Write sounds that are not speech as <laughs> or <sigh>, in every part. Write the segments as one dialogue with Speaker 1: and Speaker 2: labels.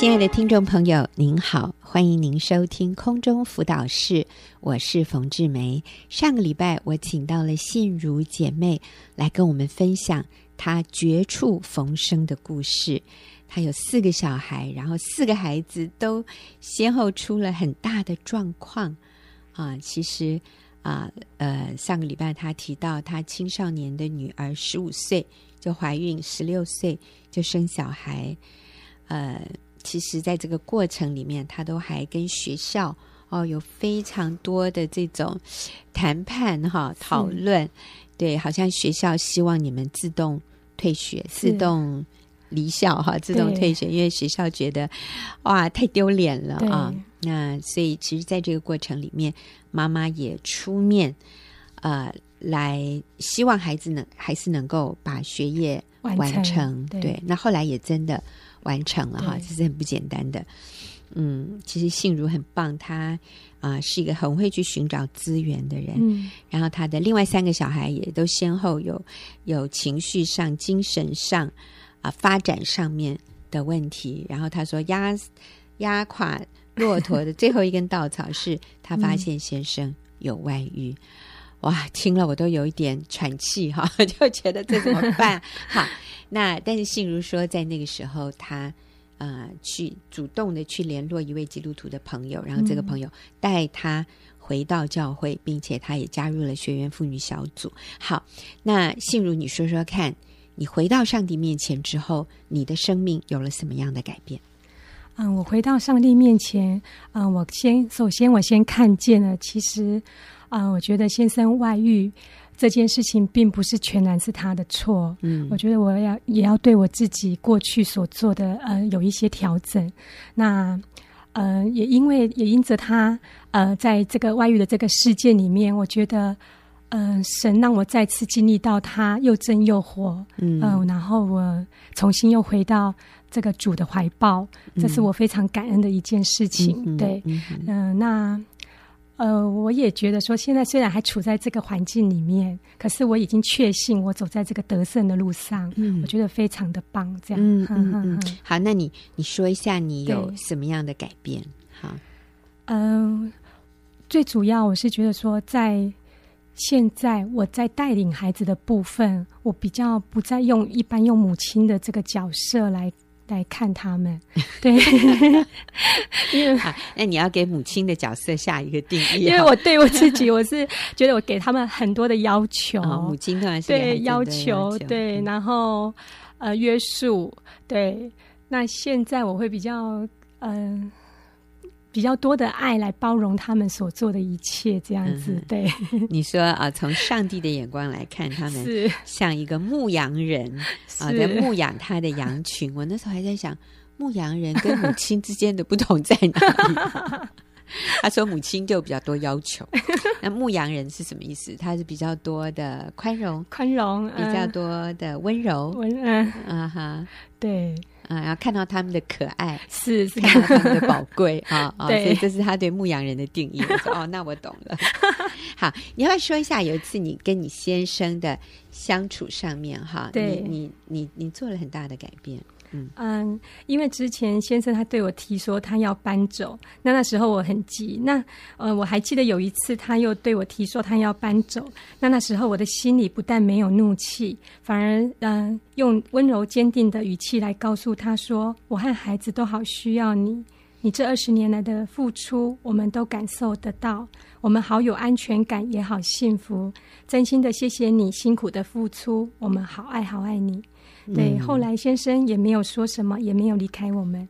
Speaker 1: 亲爱的听众朋友，您好，欢迎您收听空中辅导室，我是冯志梅。上个礼拜我请到了信如姐妹来跟我们分享她绝处逢生的故事。她有四个小孩，然后四个孩子都先后出了很大的状况啊。其实啊，呃，上个礼拜她提到她青少年的女儿十五岁就怀孕，十六岁就生小孩，呃。其实，在这个过程里面，他都还跟学校哦有非常多的这种谈判哈讨论，对，好像学校希望你们自动退学、自动离校哈、自动退学，因为学校觉得哇太丢脸了啊。那所以，其实，在这个过程里面，妈妈也出面呃来希望孩子能还是能够把学业完成。完成对，对，那后来也真的。完成了哈，这是很不简单的。嗯，其实信如很棒，他啊、呃、是一个很会去寻找资源的人。嗯，然后他的另外三个小孩也都先后有有情绪上、精神上啊、呃、发展上面的问题。然后他说压压垮骆驼的最后一根稻草是他发现先生有外遇。嗯、哇，听了我都有一点喘气哈，<laughs> 就觉得这怎么办？<laughs> 好。那但是信如说，在那个时候，他呃去主动的去联络一位基督徒的朋友，然后这个朋友带他回到教会，并且他也加入了学员妇女小组。好，那信如你说说看，你回到上帝面前之后，你的生命有了什么样的改变？
Speaker 2: 嗯，我回到上帝面前，嗯，我先首先我先看见了，其实，嗯，我觉得先生外遇。这件事情并不是全然是他的错，嗯，我觉得我要也要对我自己过去所做的呃有一些调整。那呃也因为也因着他呃在这个外遇的这个事件里面，我觉得嗯、呃、神让我再次经历到他又真又活，嗯、呃，然后我重新又回到这个主的怀抱，这是我非常感恩的一件事情。嗯、对，嗯、呃，那。呃，我也觉得说，现在虽然还处在这个环境里面，可是我已经确信我走在这个得胜的路上。嗯，我觉得非常的棒。这样，嗯嗯嗯。
Speaker 1: 好，那你你说一下你有什么样的改变？好，
Speaker 2: 嗯、呃，最主要我是觉得说，在现在我在带领孩子的部分，我比较不再用一般用母亲的这个角色来。来看他们，<laughs> 对，<laughs> 因为
Speaker 1: 好，那你要给母亲的角色下一个定义。
Speaker 2: 因为我对我自己，我是觉得我给他们很多的要求，
Speaker 1: 哦、母亲当然是
Speaker 2: 对要求，对，然后呃约束，对。那现在我会比较嗯。呃比较多的爱来包容他们所做的一切，这样子。嗯、对，<laughs>
Speaker 1: 你说啊，从上帝的眼光来看，他们像一个牧羊人啊，在牧养他的羊群。我那时候还在想，牧羊人跟母亲之间的不同在哪里？<laughs> 他说母亲就比较多要求，那牧羊人是什么意思？他是比较多的宽容，
Speaker 2: 宽容，
Speaker 1: 比较多的温柔，
Speaker 2: 温嗯
Speaker 1: 啊哈，
Speaker 2: 对。
Speaker 1: 啊，然后看到他们的可爱，
Speaker 2: 是是
Speaker 1: 看到他们的宝贵 <laughs> 啊啊，所以这是他对牧羊人的定义。我说哦，那我懂了。<laughs> 好，你要不要说一下有一次你跟你先生的相处上面哈？对，你你你你做了很大的改变。嗯，
Speaker 2: 因为之前先生他对我提说他要搬走，那那时候我很急。那呃，我还记得有一次他又对我提说他要搬走，那那时候我的心里不但没有怒气，反而嗯、呃，用温柔坚定的语气来告诉他说：“我和孩子都好需要你，你这二十年来的付出，我们都感受得到，我们好有安全感，也好幸福。真心的谢谢你辛苦的付出，我们好爱好爱你。”对，后来先生也没有说什么，也没有离开我们，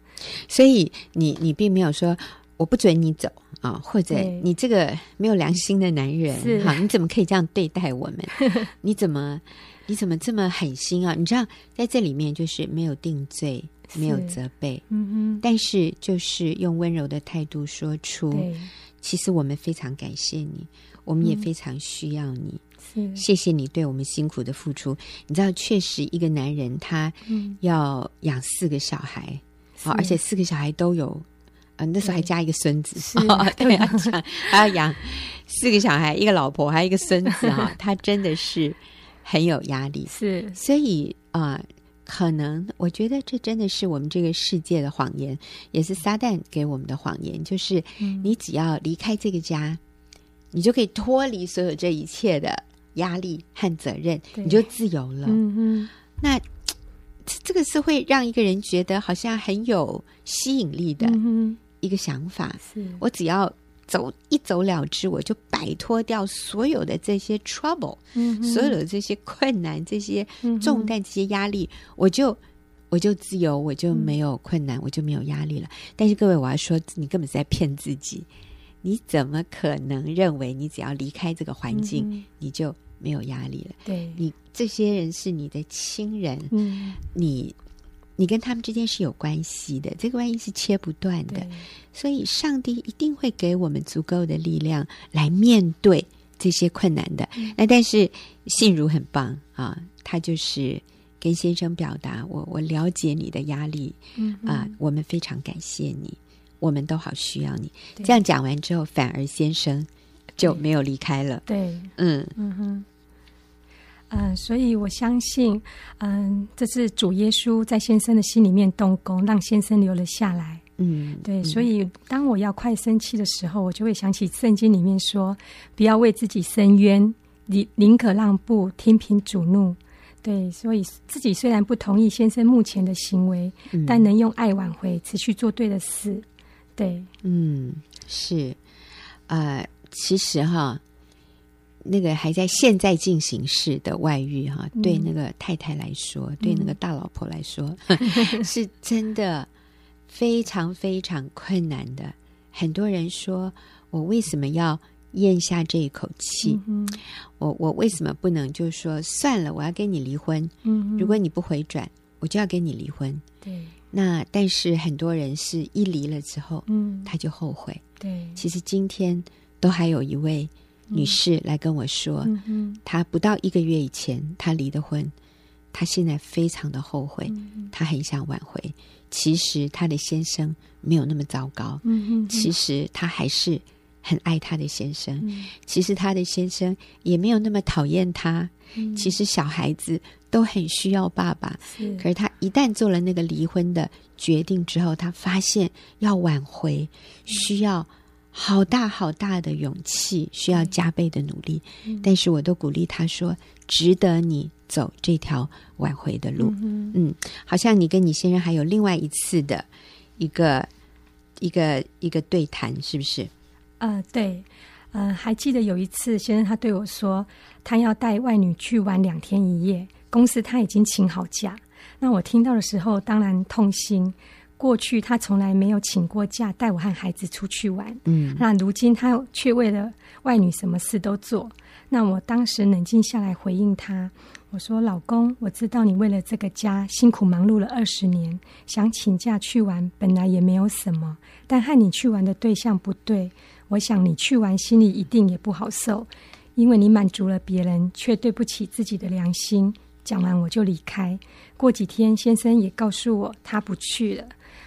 Speaker 1: 所以你你并没有说我不准你走啊，或者你这个没有良心的男人，哈，你怎么可以这样对待我们？<laughs> 你怎么你怎么这么狠心啊？你知道，在这里面就是没有定罪，没有责备，嗯哼，但是就是用温柔的态度说出，其实我们非常感谢你，我们也非常需要你。谢谢你对我们辛苦的付出。你知道，确实一个男人他要养四个小孩，啊，而且四个小孩都有，啊，那时候还加一个孙子，是。啊，<laughs> 对啊，还要养四个小孩，一个老婆，还有一个孙子啊，<laughs> 他真的是很有压力。是，所以啊，可能我觉得这真的是我们这个世界的谎言，也是撒旦给我们的谎言，就是你只要离开这个家，你就可以脱离所有这一切的压力和责任，你就自由了。嗯嗯，那这个是会让一个人觉得好像很有吸引力的一个想法。是我只要。走一走了之，我就摆脱掉所有的这些 trouble，嗯，所有的这些困难、这些重担、这些压力，我就我就自由，我就没有困难，我就没有压力了。但是各位，我要说，你根本是在骗自己。你怎么可能认为你只要离开这个环境，你就没有压力了？对，你这些人是你的亲人，嗯，你。你跟他们之间是有关系的，这个关系是切不断的，所以上帝一定会给我们足够的力量来面对这些困难的。嗯、那但是信如很棒啊，他就是跟先生表达我我了解你的压力，嗯。啊，我们非常感谢你，我们都好需要你。这样讲完之后，反而先生就没有离开了。对，嗯嗯哼。
Speaker 2: 嗯，所以我相信，嗯，这是主耶稣在先生的心里面动工，让先生留了下来。嗯，对。所以当我要快生气的时候，我就会想起圣经里面说：“不要为自己伸冤，宁宁可让步，听凭主怒。”对，所以自己虽然不同意先生目前的行为，嗯，但能用爱挽回，持续做对的事。对，
Speaker 1: 嗯，是，呃，其实哈。那个还在现在进行式的外遇哈，嗯、对那个太太来说，嗯、对那个大老婆来说，嗯、<laughs> 是真的非常非常困难的。很多人说，我为什么要咽下这一口气？嗯、我我为什么不能就说算了？我要跟你离婚。嗯、如果你不回转，我就要跟你离婚。对，那但是很多人是一离了之后，嗯，他就后悔。对，其实今天都还有一位。女士来跟我说，嗯嗯、她不到一个月以前，她离的婚，她现在非常的后悔，嗯、她很想挽回。其实她的先生没有那么糟糕，嗯哼、其实她还是很爱她的先生。嗯、其实她的先生也没有那么讨厌他。嗯、其实小孩子都很需要爸爸，是可是她一旦做了那个离婚的决定之后，她发现要挽回需要。好大好大的勇气，需要加倍的努力。嗯、但是我都鼓励他说，值得你走这条挽回的路。嗯，嗯，好像你跟你先生还有另外一次的一个一个一个对谈，是不是？
Speaker 2: 呃，对，呃，还记得有一次，先生他对我说，他要带外女去玩两天一夜，公司他已经请好假。那我听到的时候，当然痛心。过去他从来没有请过假带我和孩子出去玩，嗯，那如今他却为了外女什么事都做。那我当时冷静下来回应他，我说：“老公，我知道你为了这个家辛苦忙碌了二十年，想请假去玩本来也没有什么，但和你去玩的对象不对，我想你去完心里一定也不好受，因为你满足了别人，却对不起自己的良心。”讲完我就离开。过几天，先生也告诉我他不去了。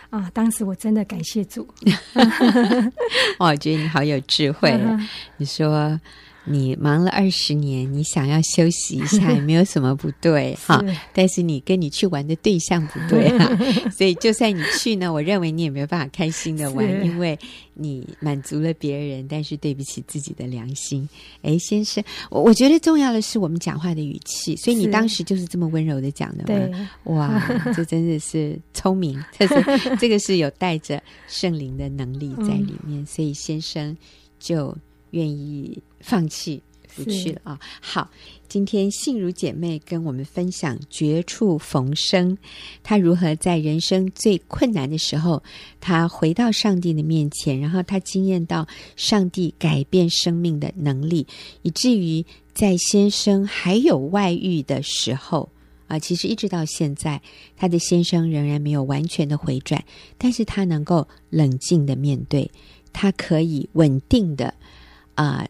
Speaker 2: 啊！当时我真的感谢主，<laughs>
Speaker 1: 我觉得你好有智慧。<laughs> 你说你忙了二十年，你想要休息一下，<laughs> 也没有什么不对哈。是但是你跟你去玩的对象不对哈，<laughs> 所以就算你去呢，我认为你也没有办法开心的玩，因为你满足了别人，但是对不起自己的良心。哎，先生，我我觉得重要的是我们讲话的语气，所以你当时就是这么温柔的讲的吗？对哇，这真的是聪明，这是 <laughs> 这个是有带着圣灵的能力在里面，嗯、所以先生就。愿意放弃不去了啊！好，今天信如姐妹跟我们分享绝处逢生，她如何在人生最困难的时候，她回到上帝的面前，然后她惊艳到上帝改变生命的能力，以至于在先生还有外遇的时候啊，其实一直到现在，她的先生仍然没有完全的回转，但是她能够冷静的面对，她可以稳定的。啊、呃，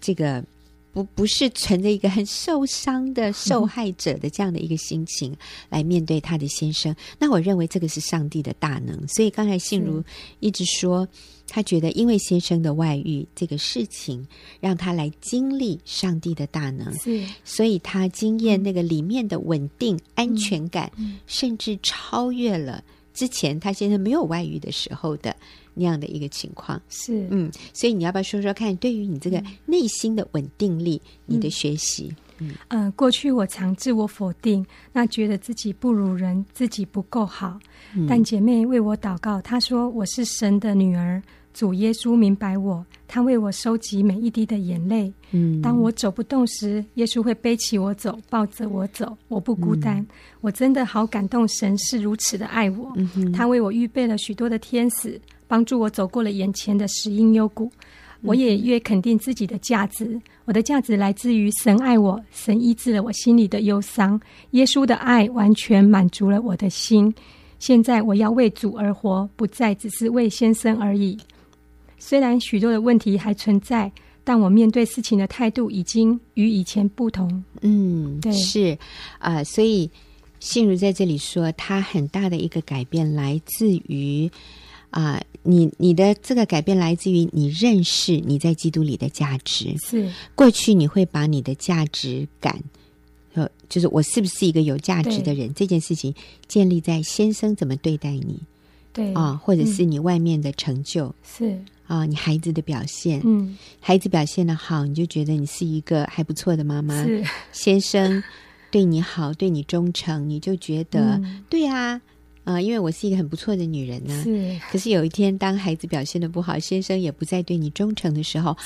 Speaker 1: 这个不不是存着一个很受伤的受害者的这样的一个心情来面对他的先生。那我认为这个是上帝的大能。所以刚才信如一直说，他觉得因为先生的外遇这个事情，让他来经历上帝的大能，
Speaker 2: 是，
Speaker 1: 所以他经验那个里面的稳定安全感，甚至超越了之前他先生没有外遇的时候的。那样的一个情况。
Speaker 2: 是，
Speaker 1: 嗯，所以你要不要说说看，对于你这个内心的稳定力，
Speaker 2: 嗯、
Speaker 1: 你的学习，
Speaker 2: 嗯，呃，过去我常自我否定，那觉得自己不如人，自己不够好。嗯、但姐妹为我祷告，她说我是神的女儿，主耶稣明白我，他为我收集每一滴的眼泪。嗯，当我走不动时，耶稣会背起我走，抱着我走，我不孤单。嗯、我真的好感动，神是如此的爱我，嗯、他为我预备了许多的天使。帮助我走过了眼前的石英幽谷，我也越肯定自己的价值。我的价值来自于神爱我，神医治了我心里的忧伤，耶稣的爱完全满足了我的心。现在我要为主而活，不再只是为先生而已。虽然许多的问题还存在，但我面对事情的态度已经与以前不同。
Speaker 1: 嗯，对，是啊、呃，所以信如在这里说，他很大的一个改变来自于。啊、呃，你你的这个改变来自于你认识你在基督里的价值。
Speaker 2: 是
Speaker 1: 过去你会把你的价值感，呃，就是我是不是一个有价值的人这件事情，建立在先生怎么对待你，
Speaker 2: 对
Speaker 1: 啊、呃，或者是你外面的成就，
Speaker 2: 嗯、是
Speaker 1: 啊、呃，你孩子的表现，
Speaker 2: 嗯，孩
Speaker 1: 子表现的好，你就觉得你是一个还不错的妈妈。
Speaker 2: 是
Speaker 1: 先生对你好，对你忠诚，你就觉得、嗯、对啊。啊、呃，因为我是一个很不错的女人呢、啊。
Speaker 2: 是。
Speaker 1: 可是有一天，当孩子表现的不好，先生也不再对你忠诚的时候，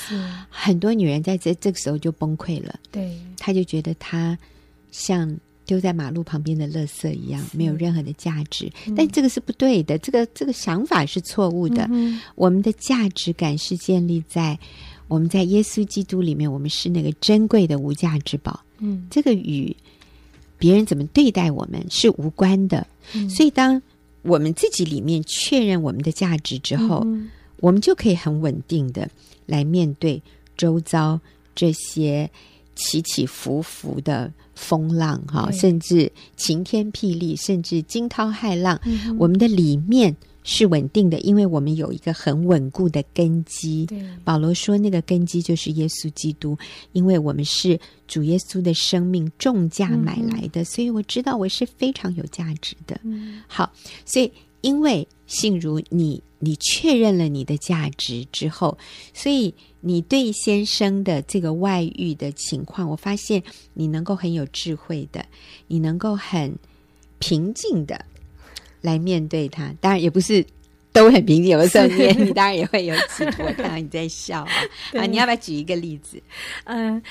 Speaker 1: 很多女人在这这个时候就崩溃了。
Speaker 2: 对。
Speaker 1: 她就觉得她像丢在马路旁边的垃圾一样，没有任何的价值。嗯、但这个是不对的，这个这个想法是错误的。嗯、我们的价值感是建立在我们在耶稣基督里面，我们是那个珍贵的无价之宝。嗯。这个与别人怎么对待我们是无关的。所以，当我们自己里面确认我们的价值之后，嗯、我们就可以很稳定的来面对周遭这些起起伏伏的风浪，哈，甚至晴天霹雳，甚至惊涛骇浪。嗯、我们的里面。是稳定的，因为我们有一个很稳固的根基。保罗说，那个根基就是耶稣基督，因为我们是主耶稣的生命重价买来的，嗯、所以我知道我是非常有价值的。嗯、好，所以因为信如你，你确认了你的价值之后，所以你对先生的这个外遇的情况，我发现你能够很有智慧的，你能够很平静的。来面对他，当然也不是都很平静。有的时候你你 <laughs> 当然也会有起伏。我看到你在笑啊，<laughs> 啊，你要不要举一个例子？
Speaker 2: 嗯、呃，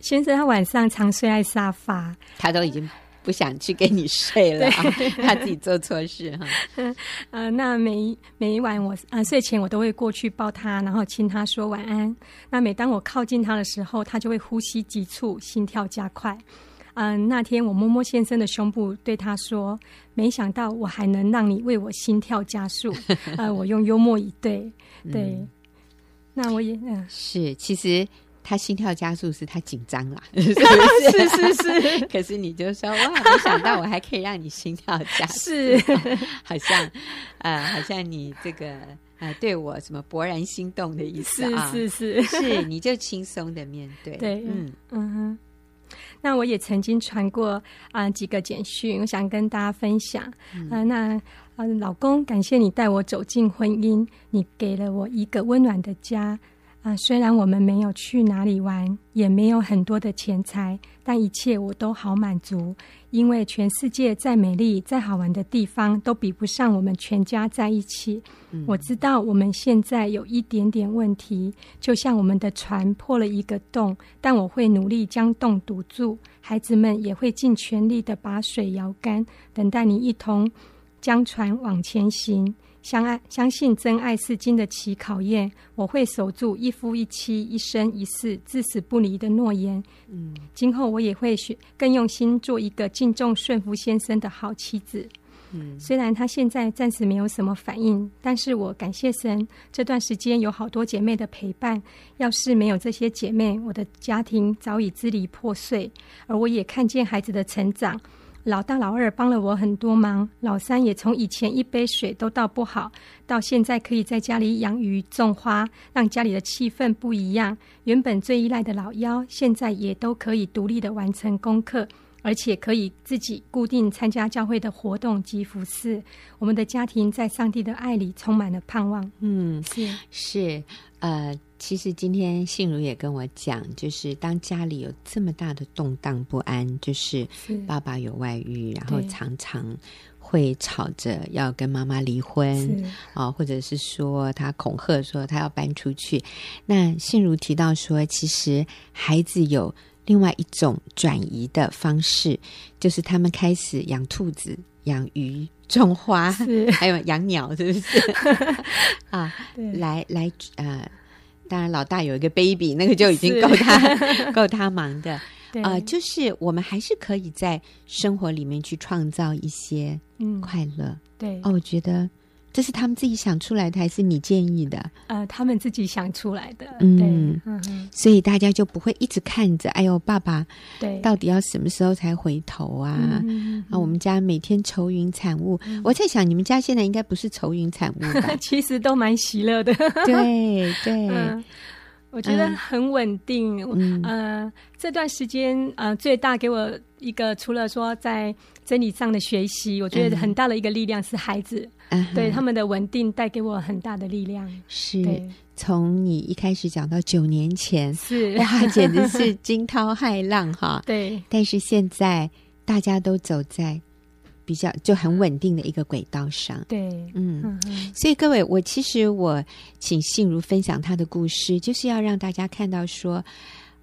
Speaker 2: 先生他晚上常睡在沙发，
Speaker 1: 他都已经不想去跟你睡了他 <laughs> 自己做错事哈。<laughs>
Speaker 2: 嗯、呃，那每每一晚我啊、呃、睡前我都会过去抱他，然后亲他说晚安。那每当我靠近他的时候，他就会呼吸急促，心跳加快。嗯、呃，那天我摸摸先生的胸部，对他说：“没想到我还能让你为我心跳加速。<laughs> ”呃，我用幽默以对，对。嗯、那我也嗯，呃、
Speaker 1: 是，其实他心跳加速是他紧张啦，<laughs> 是不是？
Speaker 2: 是是是。
Speaker 1: 可是你就说哇，没想到我还可以让你心跳加速，
Speaker 2: 是，<laughs>
Speaker 1: 好像呃，好像你这个呃，对我什么勃然心动的意思啊？
Speaker 2: 是是是，
Speaker 1: 是，你就轻松的面对，
Speaker 2: 对，嗯嗯哼。那我也曾经传过啊、呃、几个简讯，我想跟大家分享。啊、嗯呃，那呃，老公，感谢你带我走进婚姻，你给了我一个温暖的家。啊、呃，虽然我们没有去哪里玩，也没有很多的钱财，但一切我都好满足。因为全世界再美丽、再好玩的地方，都比不上我们全家在一起。嗯、我知道我们现在有一点点问题，就像我们的船破了一个洞，但我会努力将洞堵住。孩子们也会尽全力的把水摇干，等待你一同将船往前行。相爱，相信真爱是经得起考验。我会守住一夫一妻、一生一世、至死不离的诺言。嗯，今后我也会学更用心，做一个敬重顺服先生的好妻子。嗯，虽然他现在暂时没有什么反应，但是我感谢神，这段时间有好多姐妹的陪伴。要是没有这些姐妹，我的家庭早已支离破碎。而我也看见孩子的成长。老大、老二帮了我很多忙，老三也从以前一杯水都倒不好，到现在可以在家里养鱼、种花，让家里的气氛不一样。原本最依赖的老幺，现在也都可以独立的完成功课，而且可以自己固定参加教会的活动及服饰。我们的家庭在上帝的爱里充满了盼望。
Speaker 1: 嗯，是是，呃。其实今天信如也跟我讲，就是当家里有这么大的动荡不安，就是爸爸有外遇，然后常常会吵着要跟妈妈离婚啊，或者是说他恐吓说他要搬出去。那信如提到说，其实孩子有另外一种转移的方式，就是他们开始养兔子、养鱼、种花，还有养鸟，是不是？<laughs> 啊，来来呃。当然，老大有一个 baby，那个就已经够他 <laughs> 够他忙的。呃，就是我们还是可以在生活里面去创造一些快乐。嗯、对哦，我觉得。这是他们自己想出来的，还是你建议的？
Speaker 2: 呃，他们自己想出来的。
Speaker 1: 嗯，所以大家就不会一直看着，哎呦，爸爸，对，到底要什么时候才回头啊？啊，我们家每天愁云惨雾。嗯、我在想，你们家现在应该不是愁云惨雾吧？<laughs>
Speaker 2: 其实都蛮喜乐的。
Speaker 1: 对对。<laughs>
Speaker 2: 嗯我觉得很稳定，嗯，呃，这段时间，呃，最大给我一个，除了说在真理上的学习，我觉得很大的一个力量是孩子，嗯、对他们的稳定带给我很大的力量。
Speaker 1: 是，从你一开始讲到九年前，是。哇，简直是 <laughs> 惊涛骇浪哈。对，但是现在大家都走在。比较就很稳定的一个轨道上，
Speaker 2: 对，嗯，
Speaker 1: 所以各位，我其实我请信如分享他的故事，就是要让大家看到说，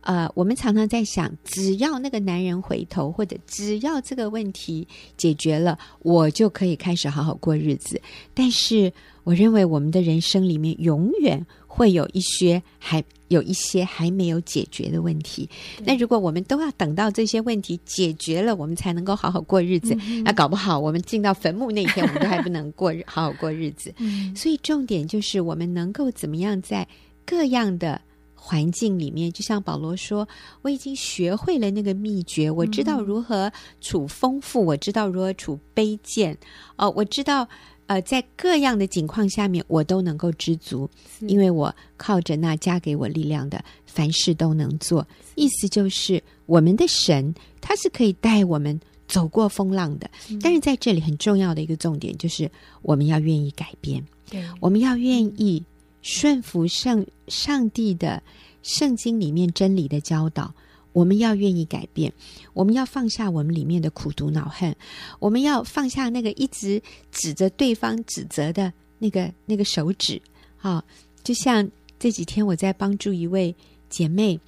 Speaker 1: 呃，我们常常在想，只要那个男人回头，或者只要这个问题解决了，我就可以开始好好过日子。但是，我认为我们的人生里面永远会有一些还。有一些还没有解决的问题，那如果我们都要等到这些问题解决了，我们才能够好好过日子，嗯、那搞不好我们进到坟墓那一天，我们都还不能过好好过日子。嗯、所以重点就是我们能够怎么样在各样的环境里面，就像保罗说，我已经学会了那个秘诀，我知道如何处丰富，我知道如何处卑贱，哦，我知道。呃，在各样的境况下面，我都能够知足，因为我靠着那加给我力量的，凡事都能做。意思就是，我们的神他是可以带我们走过风浪的。但是在这里很重要的一个重点就是，我们要愿意改变，对，我们要愿意顺服圣上帝的圣经里面真理的教导。我们要愿意改变，我们要放下我们里面的苦毒恼恨，我们要放下那个一直指着对方指责的那个那个手指。好，就像这几天我在帮助一位姐妹，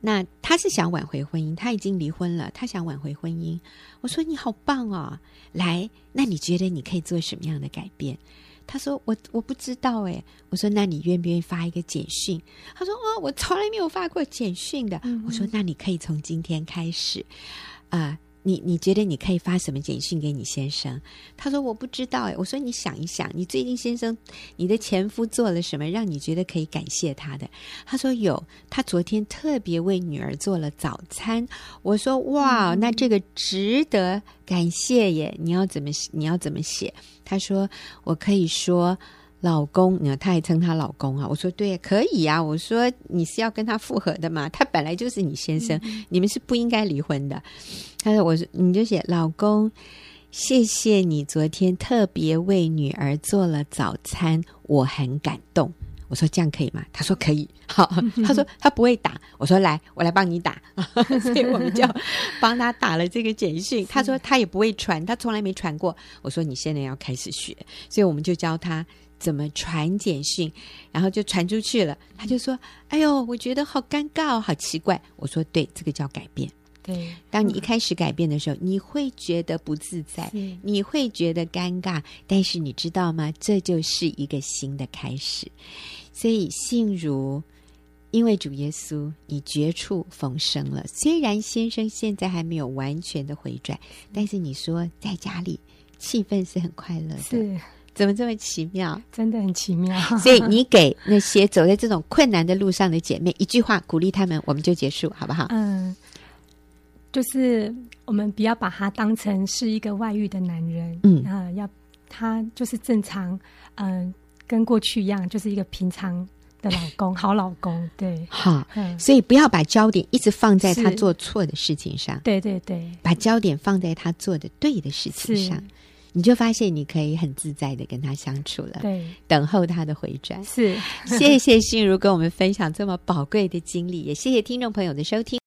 Speaker 1: 那她是想挽回婚姻，她已经离婚了，她想挽回婚姻。我说你好棒哦，来，那你觉得你可以做什么样的改变？他说：“我我不知道哎。”我说：“那你愿不愿意发一个简讯？”他说：“哦，我从来没有发过简讯的。嗯”我说：“那你可以从今天开始，啊、呃，你你觉得你可以发什么简讯给你先生？”他说：“我不知道哎。”我说：“你想一想，你最近先生你的前夫做了什么，让你觉得可以感谢他的？”他说：“有，他昨天特别为女儿做了早餐。”我说：“哇，那这个值得感谢耶！你要怎么你要怎么写？”他说：“我可以说老公，你看他还称他老公啊。”我说：“对，可以啊。”我说：“你是要跟他复合的嘛？他本来就是你先生，嗯、你们是不应该离婚的。”他说：“我说你就写老公，谢谢你昨天特别为女儿做了早餐，我很感动。”我说这样可以吗？他说可以。好，<laughs> 他说他不会打。我说来，我来帮你打。<laughs> 所以我们就帮他打了这个简讯。他说他也不会传，他从来没传过。我说你现在要开始学，所以我们就教他怎么传简讯，然后就传出去了。他就说：“哎呦，我觉得好尴尬哦，好奇怪。”我说：“对，这个叫改变。对，当你一开始改变的时候，你会觉得不自在，你会觉得尴尬，但是你知道吗？这就是一个新的开始。”所以，信如因为主耶稣，你绝处逢生了。虽然先生现在还没有完全的回转，但是你说在家里气氛是很快乐的。
Speaker 2: 是。
Speaker 1: 怎么这么奇妙？
Speaker 2: 真的很奇妙。<laughs> <laughs>
Speaker 1: 所以你给那些走在这种困难的路上的姐妹一句话鼓励他们，我们就结束，好不好？
Speaker 2: 嗯，就是我们不要把他当成是一个外遇的男人，嗯啊、呃，要他就是正常，嗯、呃，跟过去一样，就是一个平常的老公，好老公，<laughs> 对，
Speaker 1: 好，嗯，所以不要把焦点一直放在他做错的事情上，
Speaker 2: 对对对，
Speaker 1: 把焦点放在他做的对的事情上。你就发现你可以很自在的跟他相处了，
Speaker 2: 对，
Speaker 1: 等候他的回转。
Speaker 2: 是，
Speaker 1: 谢谢心如跟我们分享这么宝贵的经历，也谢谢听众朋友的收听。